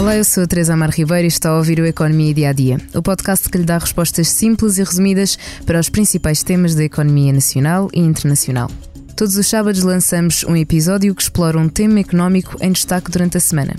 Olá, eu sou a Teresa Amar Ribeiro e está a ouvir o Economia Dia a Dia, o podcast que lhe dá respostas simples e resumidas para os principais temas da economia nacional e internacional. Todos os sábados lançamos um episódio que explora um tema económico em destaque durante a semana.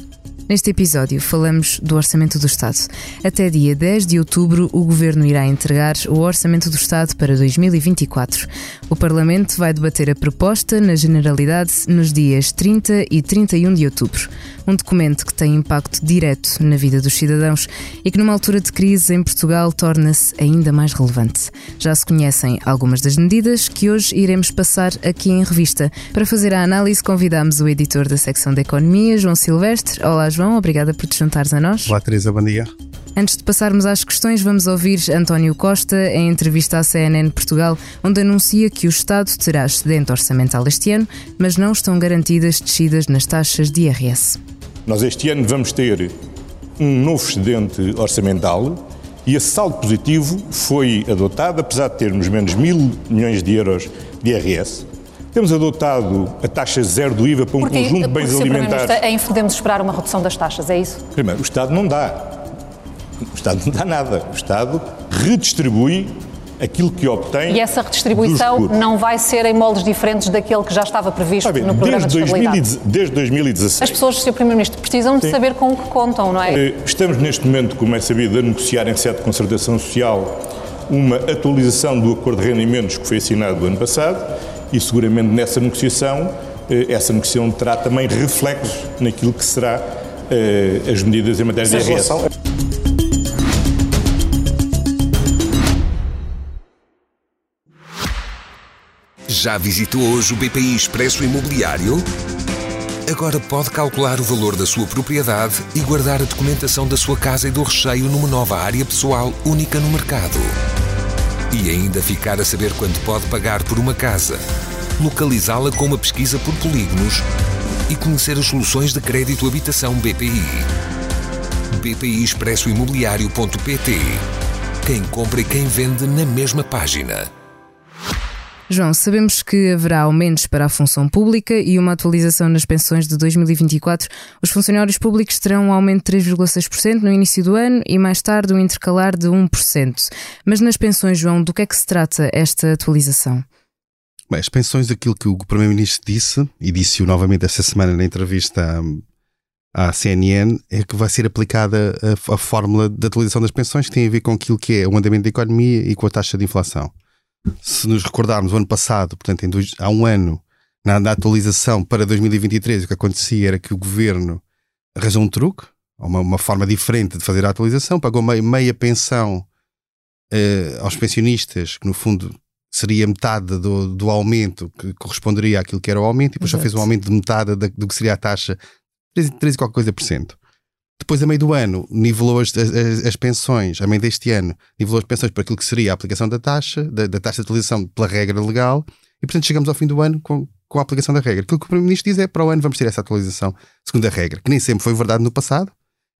Neste episódio falamos do Orçamento do Estado. Até dia 10 de outubro, o Governo irá entregar o Orçamento do Estado para 2024. O Parlamento vai debater a proposta, na generalidade, nos dias 30 e 31 de outubro. Um documento que tem impacto direto na vida dos cidadãos e que, numa altura de crise em Portugal, torna-se ainda mais relevante. Já se conhecem algumas das medidas que hoje iremos passar aqui em revista. Para fazer a análise, convidamos o editor da secção de Economia, João Silvestre. Olá, João. João, obrigada por te juntares a nós. Olá, Teresa, bom dia. Antes de passarmos às questões, vamos ouvir António Costa em entrevista à CNN Portugal, onde anuncia que o Estado terá excedente orçamental este ano, mas não estão garantidas descidas nas taxas de IRS. Nós este ano vamos ter um novo excedente orçamental e esse saldo positivo foi adotado, apesar de termos menos mil milhões de euros de IRS, temos adotado a taxa zero do IVA para um Porque, conjunto de bens alimentares. É podemos esperar uma redução das taxas, é isso? Primeiro, o Estado não dá. O Estado não dá nada. O Estado redistribui aquilo que obtém. E essa redistribuição não vai ser em moldes diferentes daquele que já estava previsto no programa desde de estabilidade? 2000, desde 2016. As pessoas, Sr. Primeiro-Ministro, precisam de Sim. saber com o que contam, não é? Eh, Estamos neste momento, como é sabido, a negociar em sede de concertação social uma atualização do acordo de rendimentos que foi assinado ano passado e seguramente nessa negociação, eh, essa negociação terá também reflexos naquilo que será eh, as medidas em matéria de IRS. Já visitou hoje o BPI Expresso Imobiliário? Agora pode calcular o valor da sua propriedade e guardar a documentação da sua casa e do recheio numa nova área pessoal única no mercado. E ainda ficar a saber quanto pode pagar por uma casa, localizá-la com uma pesquisa por polígonos e conhecer as soluções de crédito habitação BPI. BPI Expresso Imobiliário.pt Quem compra e quem vende na mesma página. João, sabemos que haverá aumentos para a função pública e uma atualização nas pensões de 2024. Os funcionários públicos terão um aumento de 3,6% no início do ano e mais tarde um intercalar de 1%. Mas nas pensões, João, do que é que se trata esta atualização? Bem, as pensões, aquilo que o Primeiro-Ministro disse, e disse-o novamente esta semana na entrevista à, CNN, é que vai ser aplicada a, a fórmula de atualização das pensões que tem a ver com aquilo que é o andamento da economia e com a taxa de inflação. Se nos recordarmos, o ano passado, portanto, dois, há um ano, na, na atualização para 2023, o que acontecia era que o governo arranjou um truque, uma, uma forma diferente de fazer a atualização, pagou meia, meia pensão eh, aos pensionistas, que no fundo seria metade do, do aumento que corresponderia àquilo que era o aumento, e depois já Exato. fez um aumento de metade da- do que seria a taxa, 13, 13 e qualquer coisa por cento. Depois, a meio do ano, nivelou as, as, as pensões, a meio deste ano, nivelou as pensões para aquilo que seria a aplicação da taxa, da, da taxa de atualização pela regra legal, e portanto chegamos ao fim do ano com, com a aplicação da regra. Aquilo que o Primeiro-Ministro diz é para o ano vamos ter essa atualização segundo a regra, que nem sempre foi verdade no passado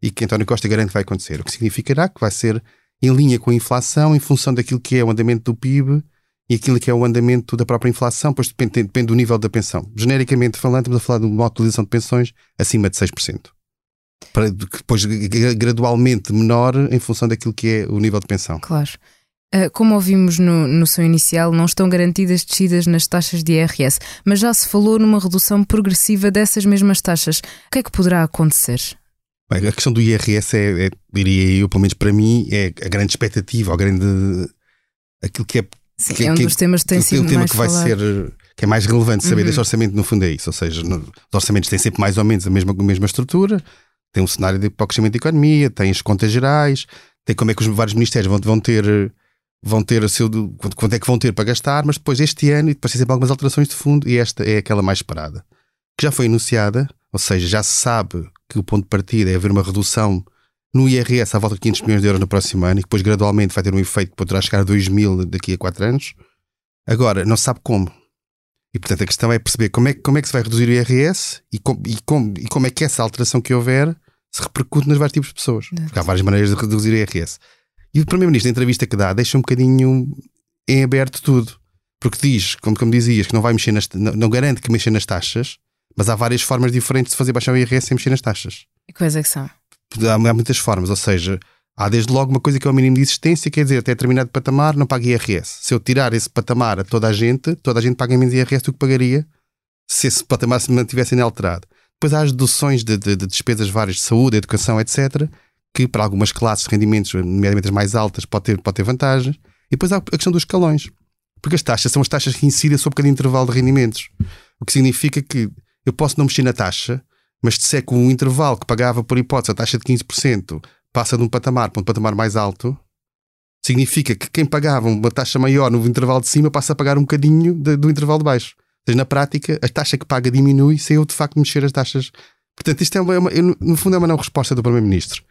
e que António Costa garante que vai acontecer. O que significará que vai ser em linha com a inflação, em função daquilo que é o andamento do PIB e aquilo que é o andamento da própria inflação, pois depende, depende do nível da pensão. Genericamente falando, estamos a falar de uma atualização de pensões acima de 6%. Para depois gra- gradualmente menor em função daquilo que é o nível de pensão. Claro. Ah, Como ouvimos no, no seu inicial, não estão garantidas descidas nas taxas de IRS, mas já se falou numa redução progressiva dessas mesmas taxas. O que é que poderá acontecer? Bem, a questão do IRS é, é, diria eu, pelo menos para mim, é a grande expectativa, a grande. aquilo que é. Sim, que, é um que- dos temas que tem que- sido o tema mais que vai falado. ser que é mais relevante saber Uhum. deste orçamento no fundo é isso, ou seja, no- os orçamentos têm sempre mais ou menos a mesma, a mesma estrutura, tem um cenário de para o crescimento da economia, tem as contas gerais, tem como é que os vários ministérios vão, vão ter vão ter o seu quanto, quanto é que vão ter para gastar, mas depois este ano e depois tem sempre algumas alterações de fundo e esta é aquela mais esperada, que já foi anunciada, ou seja, já se sabe que o ponto de partida é haver uma redução no IRS à volta de 500 milhões de euros no próximo ano e que depois gradualmente vai ter um efeito que poderá chegar a 2 mil daqui a 4 anos. Agora, não se sabe como. E portanto a questão é perceber como é, que- como é que se vai reduzir o IRS e, com- e, como, e como é que essa alteração que houver se repercute nos vários tipos de pessoas. Porque há várias maneiras de reduzir o IRS. E o Primeiro-Ministro, na entrevista que dá, deixa um bocadinho em aberto tudo. Porque diz, como, como dizias, que não vai mexer nas, não, não garante que mexa nas taxas, mas há várias formas diferentes de fazer baixar o IRS sem mexer nas taxas. E quais é que são? Há, muitas formas, ou seja, há desde logo uma coisa que é o mínimo de existência, quer dizer, até determinado patamar não paga IRS. Se eu tirar esse patamar a toda a gente, toda a gente paga menos IRS do que pagaria se esse patamar se mantivesse inalterado. Depois há as deduções de, de, de, despesas várias de saúde, educação, etc., que para algumas classes de rendimentos, nomeadamente as mais altas, pode ter, pode ter vantagens. E depois há a questão dos escalões. Porque as taxas são as taxas que incidem sobre cada intervalo de rendimentos. O que significa que eu posso não mexer na taxa, mas se é que um intervalo que pagava, por hipótese, a taxa de 15% passa de um patamar para um patamar mais alto, significa que quem pagava uma taxa maior no intervalo de cima passa a pagar um bocadinho de, do intervalo de baixo. Ou seja, na prática, a taxa que paga diminui sem eu de facto mexer as taxas. Portanto, isto é uma, é no fundo, é uma não resposta do Primeiro-Ministro.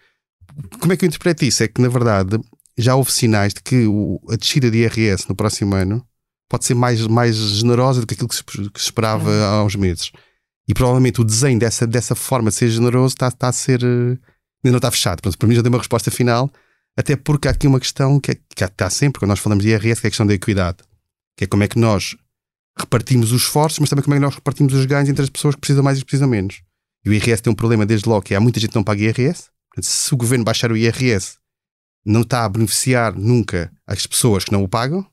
Como é que eu interpreto isso? É que, na verdade, já houve sinais de que a descida de IRS no próximo ano pode ser mais, mais generosa do que aquilo que se, que se esperava há uns meses. E provavelmente o desenho dessa, dessa forma de ser generoso está, está a ser. Eh, ainda não está fechado. Portanto, para mim já dei uma resposta final, até porque há aqui uma questão que, é, que está sempre, quando nós falamos de IRS, que é a questão da equidade. Que é como é que nós repartimos os esforços, mas também como é que nós repartimos os ganhos entre as pessoas que precisam mais e que precisam menos. E o IRS tem um problema desde logo, que há muita gente que não paga IRS. Portanto, se o governo baixar o IRS, não está a beneficiar nunca as pessoas que não o pagam,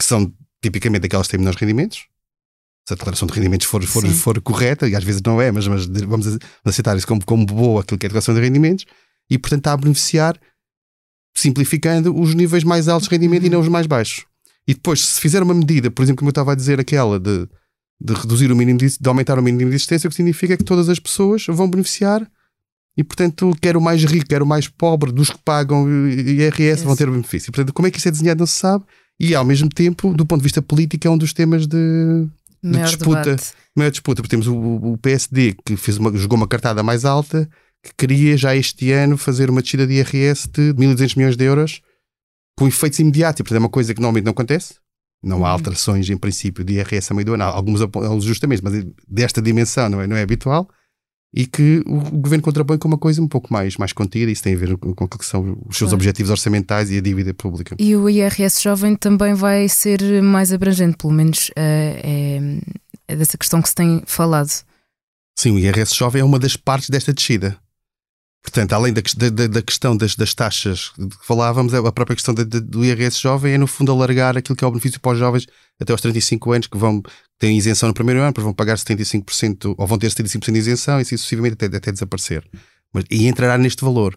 que são tipicamente aquelas que têm menores rendimentos. Se a declaração de rendimentos for, for, for correta, e às vezes não é, mas, mas vamos aceitar isso como, como boa, aquilo que é a declaração de rendimentos, e portanto está a beneficiar, simplificando, os níveis mais altos de rendimento e não os mais baixos. E depois, se fizer uma medida, por exemplo, como eu estava a dizer, aquela de, de reduzir o mínimo de, de aumentar o mínimo de existência, o que significa que todas as pessoas vão beneficiar e, portanto, quer o mais rico, quer o mais pobre, dos que pagam IRS, vão ter benefício. Portanto, como é que isso é desenhado não se sabe. E, ao mesmo tempo, do ponto de vista político, é um dos temas de, de disputa. Debate. Maior disputa. Porque temos o, o PSD, que fez uma, jogou uma cartada mais alta, que queria já este ano fazer uma descida de IRS de 1.200 milhões de euros com efeitos imediatos. E, portanto, é uma coisa que normalmente não acontece. Não há uhum. alterações, em princípio, de IRS a meio do ano. Alguns justamente, mas desta dimensão não é, não é habitual. E que o governo contrapõe com uma coisa um pouco mais, mais contida. Isso tem a ver com o que são os seus objetivos orçamentais e a dívida pública. E o IRS jovem também vai ser mais abrangente, pelo menos uh, é, é dessa questão que se tem falado. Sim, o IRS jovem é uma das partes desta descida. Portanto, além da, da, da questão das, das, taxas que falávamos, a própria questão do IRS jovem é, no fundo, alargar aquilo que é o benefício para os jovens até aos 35 anos, que vão ter isenção no primeiro ano, vão pagar 75%, ou vão ter 75% de isenção, e assim sucessivamente até, até desaparecer. Mas, e entrará neste valor.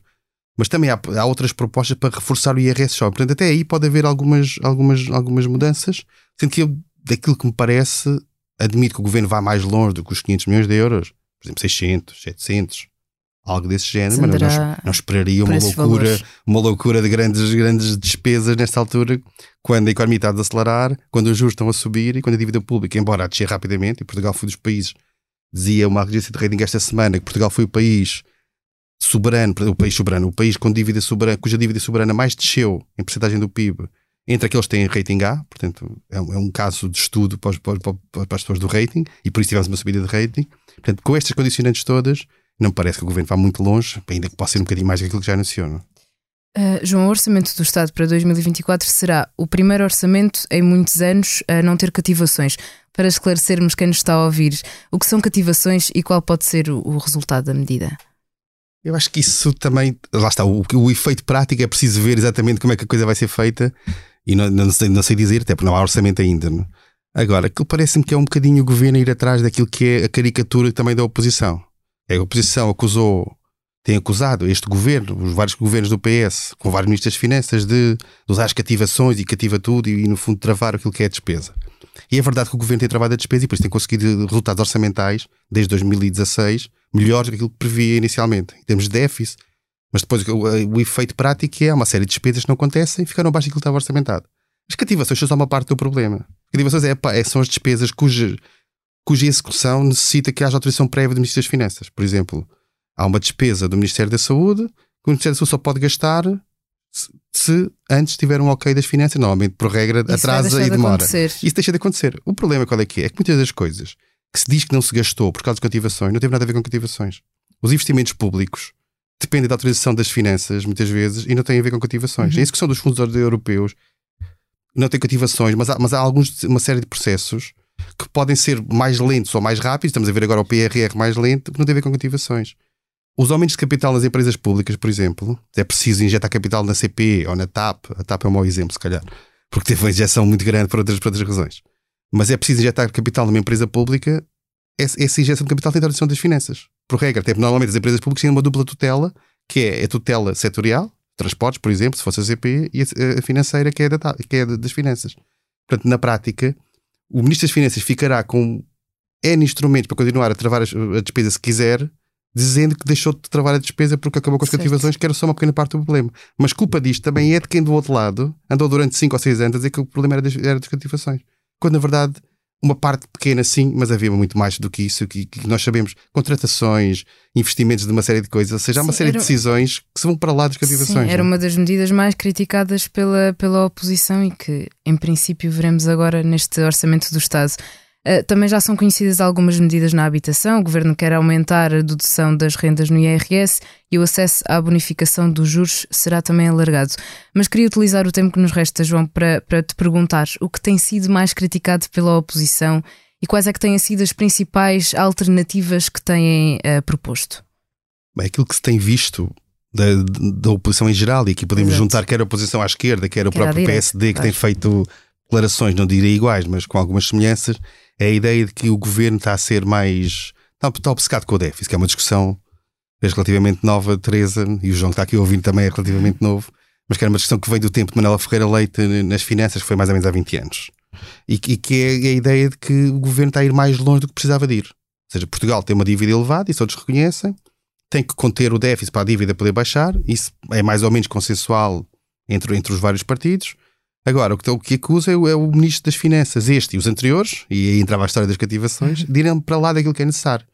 Mas também há, há, outras propostas para reforçar o IRS jovem. Portanto, até aí pode haver algumas, algumas, algumas mudanças, sendo que eu, daquilo que me parece, admito que o governo vá mais longe do que os 500 milhões de euros, por exemplo, 600, 700 algo desse género, mas não, esperaria uma loucura, uma loucura de grandes, grandes despesas nesta altura, quando a economia está a acelerar, quando os juros estão a subir e quando a dívida pública, embora a descer rapidamente, e Portugal foi dos países, dizia uma agência de rating esta semana que Portugal foi o país soberano, o país soberano, o país com dívida soberana, cuja dívida soberana mais desceu em porcentagem do PIB entre aqueles que têm rating A, portanto é um, é um caso de estudo para, para, para, as pessoas do rating, e por isso tivemos uma subida de rating. Portanto, com estas condicionantes todas, não parece que o governo vá muito longe, ainda que possa ser um bocadinho mais daquilo que já anunciou. Uh, João, o orçamento do Estado para 2024 será o primeiro orçamento em muitos anos a não ter cativações. Para esclarecermos quem nos está a ouvir, o que são cativações e qual pode ser o, o resultado da medida? Eu acho que isso também, lá está, o, o, efeito prático é preciso ver exatamente como é que a coisa vai ser feita e não, não, sei, não sei dizer, até porque não há orçamento ainda. Não? Agora, aquilo parece-me que é um bocadinho o governo ir atrás daquilo que é a caricatura também da oposição. É a oposição acusou, tem acusado este governo, os vários governos do PS, com vários ministros das Finanças, de, de usar as cativações e cativa tudo e, no fundo, travar aquilo que é a despesa. E é verdade que o governo tem travado a despesa e por isso tem conseguido resultados orçamentais, desde 2016, melhores do que aquilo que previa inicialmente, em termos de déficit. Mas depois o, o efeito prático é uma série de despesas que não acontecem e ficaram abaixo daquilo que estava orçamentado. As cativações são só uma parte do problema. Cativações é, é, são as despesas cujas cuja execução necessita que haja autorização prévia do Ministério das Finanças. Por exemplo, há uma despesa do Ministério da Saúde que o Ministério da Saúde só pode gastar se antes tiver um ok das finanças, normalmente por regra Isso atrasa e demora. De Isso deixa de acontecer. O problema qual é que é? É que muitas das coisas que se diz que não se gastou por causa de cativações não teve nada a ver com cativações. Os investimentos públicos dependem da autorização das finanças, muitas vezes, e não têm a ver com cativações. Uhum. Que são dos fundos europeus. Não tem cativações, mas há, mas há alguns, uma série de processos que podem ser mais lentos ou mais rápidos. Estamos a ver agora o PRR mais lento, que não tem a ver com cativações. os aumentos de capital nas empresas públicas, por exemplo, é preciso injetar capital na CP ou na TAP. A TAP é um mau exemplo, se calhar, porque teve uma injeção muito grande por outras, por outras razões. Mas é preciso injetar capital numa empresa pública, essa injeção de capital tem tradução das finanças. Por regra, normalmente as empresas públicas têm uma dupla tutela, que é a tutela setorial, transportes, por exemplo, se fosse a CP, e a financeira, que é, da, que é das finanças. Portanto, na prática, o Ministro das Finanças ficará com N instrumentos para continuar a travar a despesa se quiser, dizendo que deixou de travar a despesa porque acabou com as certo. cativações, que era só uma pequena parte do problema. Mas culpa disto também é de quem do outro lado andou durante 5 ou 6 anos a dizer que o problema era das, era das cativações. Quando na verdade uma parte pequena sim, mas havia muito mais do que isso, que, que nós sabemos, contratações, investimentos de uma série de coisas, ou seja, há uma sim, série era... de decisões que se vão para lá das cativações. Sim, era não? uma das medidas mais criticadas pela, pela oposição e que, em princípio, veremos agora neste orçamento do Estado. Uh, também já são conhecidas algumas medidas na habitação. O governo quer aumentar a dedução das rendas no IRS e o acesso à bonificação dos juros será também alargado. Mas queria utilizar o tempo que nos resta, João, para, para te perguntar o que tem sido mais criticado pela oposição e quais é que têm sido as principais alternativas que têm uh, proposto. Bem, aquilo que se tem visto da, da oposição em geral, e aqui podemos Exato. juntar quer a oposição à esquerda, quer o quer próprio PSD, que tem feito declarações, não direi iguais, mas com algumas semelhanças, é a ideia de que o governo está a ser mais. Está, está obcecado com o déficit, que é uma discussão relativamente nova, Teresa, e o João que está aqui ouvindo também é relativamente novo, mas que era uma discussão que vem do tempo de Manuela Ferreira Leite nas finanças, que foi mais ou menos há 20 anos. E, e que é a ideia de que o governo está a ir mais longe do que precisava de ir. Ou seja, Portugal tem uma dívida elevada, isso todos reconhecem, tem que conter o déficit para a dívida poder baixar, isso é mais ou menos consensual entre, entre os vários partidos, Agora, o que, o que acusa é o, é o, Ministro das Finanças, este e os anteriores, e aí entrava a história das cativações, de irem para lá daquilo que é necessário.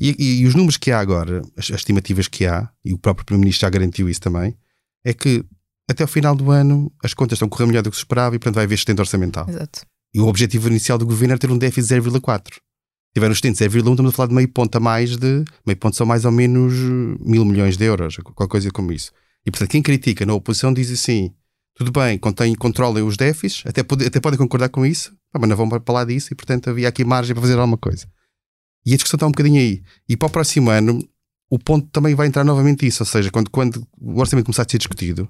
E, e, e os números que há agora, as, as, estimativas que há, e o próprio Primeiro-Ministro já garantiu isso também, é que até ao final do ano as contas estão a correr melhor do que se esperava e, portanto, vai haver excedente orçamental. Exato. E o objetivo inicial do governo era ter um déficit de 0,4. Tiveram excedente de 0,1, estamos a falar de meio ponto a mais de. Meio ponto são mais ou menos mil milhões de euros, qualquer coisa como isso. E, portanto, quem critica na oposição diz assim tudo bem, contém, controlem os déficits, até, pode, até podem concordar com isso, mas não vão para lá disso e, portanto, havia aqui margem para fazer alguma coisa. E a discussão está um bocadinho aí. E para o próximo ano, o ponto também vai entrar novamente isso, ou seja, quando, quando o orçamento começar a ser discutido,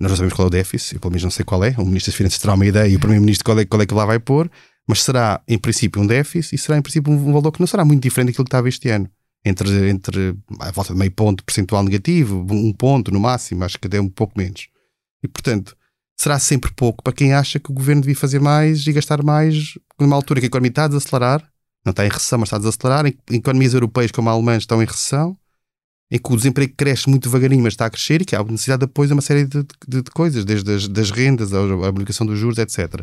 nós não sabemos qual é o déficit, eu pelo menos não sei qual é, o Ministro das Finanças terá uma ideia e o Primeiro-Ministro qual é, qual é que lá vai pôr, mas será, em princípio, um déficit e será, em princípio, um valor que não será muito diferente daquilo que estava este ano. Entre, entre a volta de meio ponto percentual negativo, um ponto no máximo, acho que até um pouco menos. E, portanto, será sempre pouco para quem acha que o governo devia fazer mais e gastar mais numa altura que a economia está a desacelerar, não está em recessão, mas está a desacelerar, em economias europeias como a Alemanha estão em recessão, em que o desemprego cresce muito devagarinho, mas está a crescer e que há necessidade de apoio a uma série de, de, de coisas, desde as das rendas, a, aplicação dos juros, etc.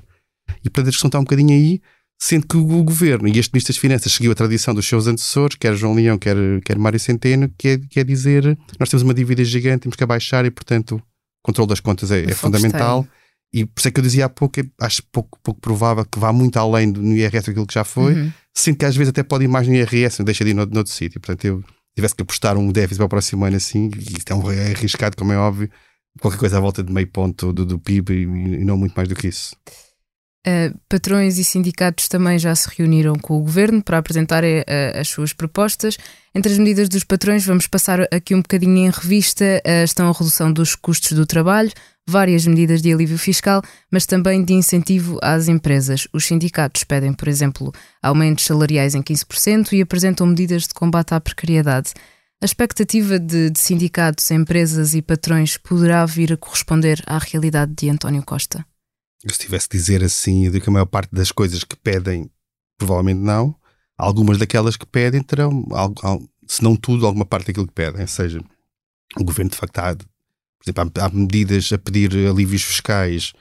E portanto a discussão está um bocadinho aí, sendo que o governo e este Ministro das Finanças seguiu a tradição dos seus antecessores, quer João Leão, quer, quer Mário Centeno, que é, que é dizer nós temos uma dívida gigante, temos que abaixar e portanto controle das contas é, é fundamental. E por isso é que eu dizia há pouco, acho pouco, pouco provável que vá muito além do IRS aquilo que já foi, uhum. sendo que às vezes até pode ir mais no IRS, deixa de ir noutro, noutro sítio. Portanto, eu tivesse que apostar um déficit para o próximo ano assim, e isto é um é arriscado, como é óbvio, qualquer coisa à volta de meio ponto do, do PIB e, e não muito mais do que isso. Uh, patrões e sindicatos também já se reuniram com o governo para apresentarem uh, as suas propostas. Entre as medidas dos patrões, vamos passar aqui um bocadinho em revista. Uh, estão a redução dos custos do trabalho, várias medidas de alívio fiscal, mas também de incentivo às empresas. Os sindicatos pedem, por exemplo, aumentos salariais em 15% e apresentam medidas de combate à precariedade. A expectativa de, de sindicatos, empresas e patrões poderá vir a corresponder à realidade de António Costa? Eu, se tivesse de dizer assim, eu digo que a maior parte das coisas que pedem, provavelmente não. Algumas daquelas que pedem terão, se não tudo, alguma parte daquilo que pedem. Ou seja, o governo de facto por exemplo, há, há medidas a pedir alívios fiscais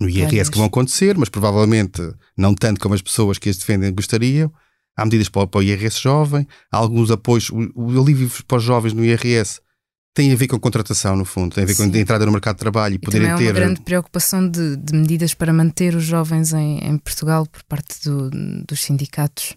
no IRS que vão acontecer, mas provavelmente não tanto como as pessoas que as defendem gostariam. Há medidas para, para o IRS jovem, há alguns apoios. O, o alívio para os jovens no IRS tem a ver com contratação, no fundo, tem a ver com a entrada no mercado de trabalho e, e poderem ter. É uma grande preocupação de, de, medidas para manter os jovens em, em Portugal por parte do, dos sindicatos.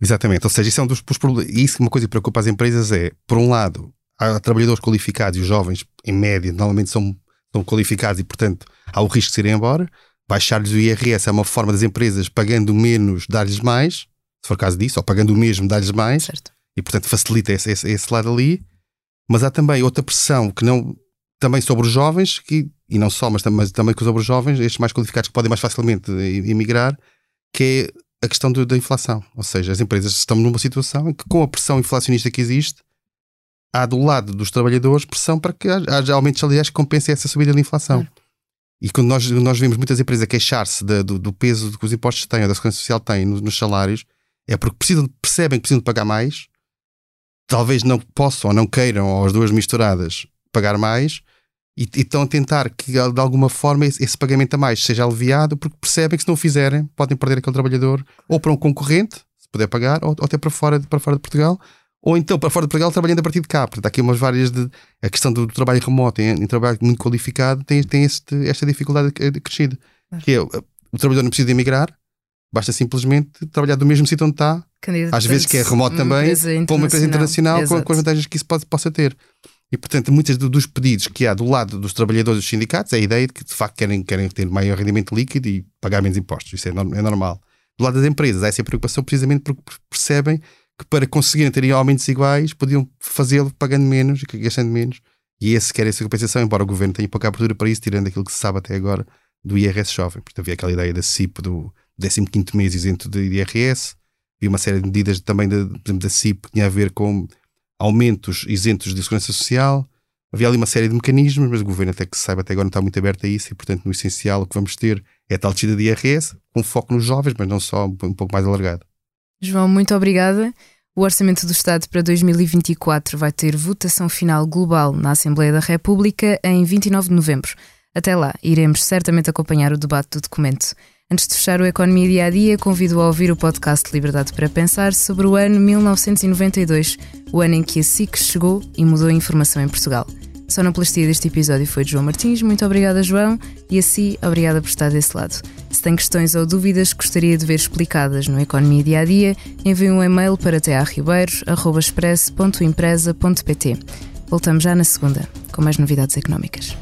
Exatamente, ou seja, isso é um dos, dos problemas. Isso que uma coisa que preocupa as empresas é, por um lado, há trabalhadores qualificados e os jovens, em média, normalmente são, são qualificados e, portanto, há o risco de serem embora. Baixar-lhes o IRS é uma forma das empresas pagando menos, dar-lhes mais, se for caso disso, ou pagando o mesmo, dar-lhes mais. Certo e, portanto, facilita esse, esse, esse lado ali. Mas há também outra pressão que não também sobre os jovens, que, e não só, mas também, mas também sobre os jovens, estes mais qualificados que podem mais facilmente emigrar, que é a questão do, da inflação. Ou seja, as empresas estão numa situação em que, com a pressão inflacionista que existe, há do lado dos trabalhadores pressão para que haja aumentos salariais que compensem essa subida da inflação. E quando nós, nós vemos muitas empresas queixar-se do, do, peso que os impostos têm ou da segurança social têm nos, nos salários, é porque precisam, percebem que precisam de pagar mais, talvez não possam ou não queiram, ou as duas misturadas, pagar mais, e, e, estão a tentar que de alguma forma esse, esse, pagamento a mais seja aliviado porque percebem que se não o fizerem podem perder aquele trabalhador ou para um concorrente, se puder pagar, ou, ou até para fora, para fora de Portugal, ou então para fora de Portugal trabalhando a partir de cá. Portanto, há aqui umas várias de. A questão do, do trabalho remoto em, em, trabalho muito qualificado tem, tem este, esta dificuldade crescida. Que é, o trabalhador não precisa de emigrar, basta simplesmente trabalhar do mesmo sítio onde está. Às vezes que é remoto também, para uma empresa internacional, com, com, as vantagens que isso pode, possa ter. E, portanto, muitos dos pedidos que há do lado dos trabalhadores dos sindicatos é a ideia de que, de facto, querem, querem ter maior rendimento líquido e pagar menos impostos. Isso é, é normal. Do lado das empresas, há essa preocupação precisamente porque percebem que para conseguirem ter aumentos iguais podiam fazê-lo pagando menos e gastando menos. E esse quer essa compensação, embora o governo tenha pouca abertura para isso, tirando aquilo que se sabe até agora do IRS jovem. Portanto, havia aquela ideia da CIP do 15 mês isento de IRS, e uma série de medidas também da, da CIP que tinha a ver com aumentos isentos de segurança social. Havia ali uma série de mecanismos, mas o governo, até que se saiba, até agora não está muito aberto a isso e, portanto, no essencial, o que vamos ter é a tal descida de IRS, com foco nos jovens, mas não só, um pouco mais alargado. João, muito obrigada. O Orçamento do Estado para 2024 vai ter votação final global na Assembleia da República em 29 de novembro. Até lá, iremos certamente acompanhar o debate do documento. Antes de fechar o Economia Dia a Dia, convido a ouvir o podcast Liberdade para Pensar sobre o ano 1992, o ano em que a SIC chegou e mudou a informação em Portugal. A sonoplastia deste episódio foi de João Martins. Muito obrigada, João, e a si, obrigada por estar desse lado. Se tem questões ou dúvidas que gostaria de ver explicadas no Economia Dia a Dia, envie um e-mail para tearribeiros.express.empresa.pt. Voltamos já na segunda, com mais novidades económicas.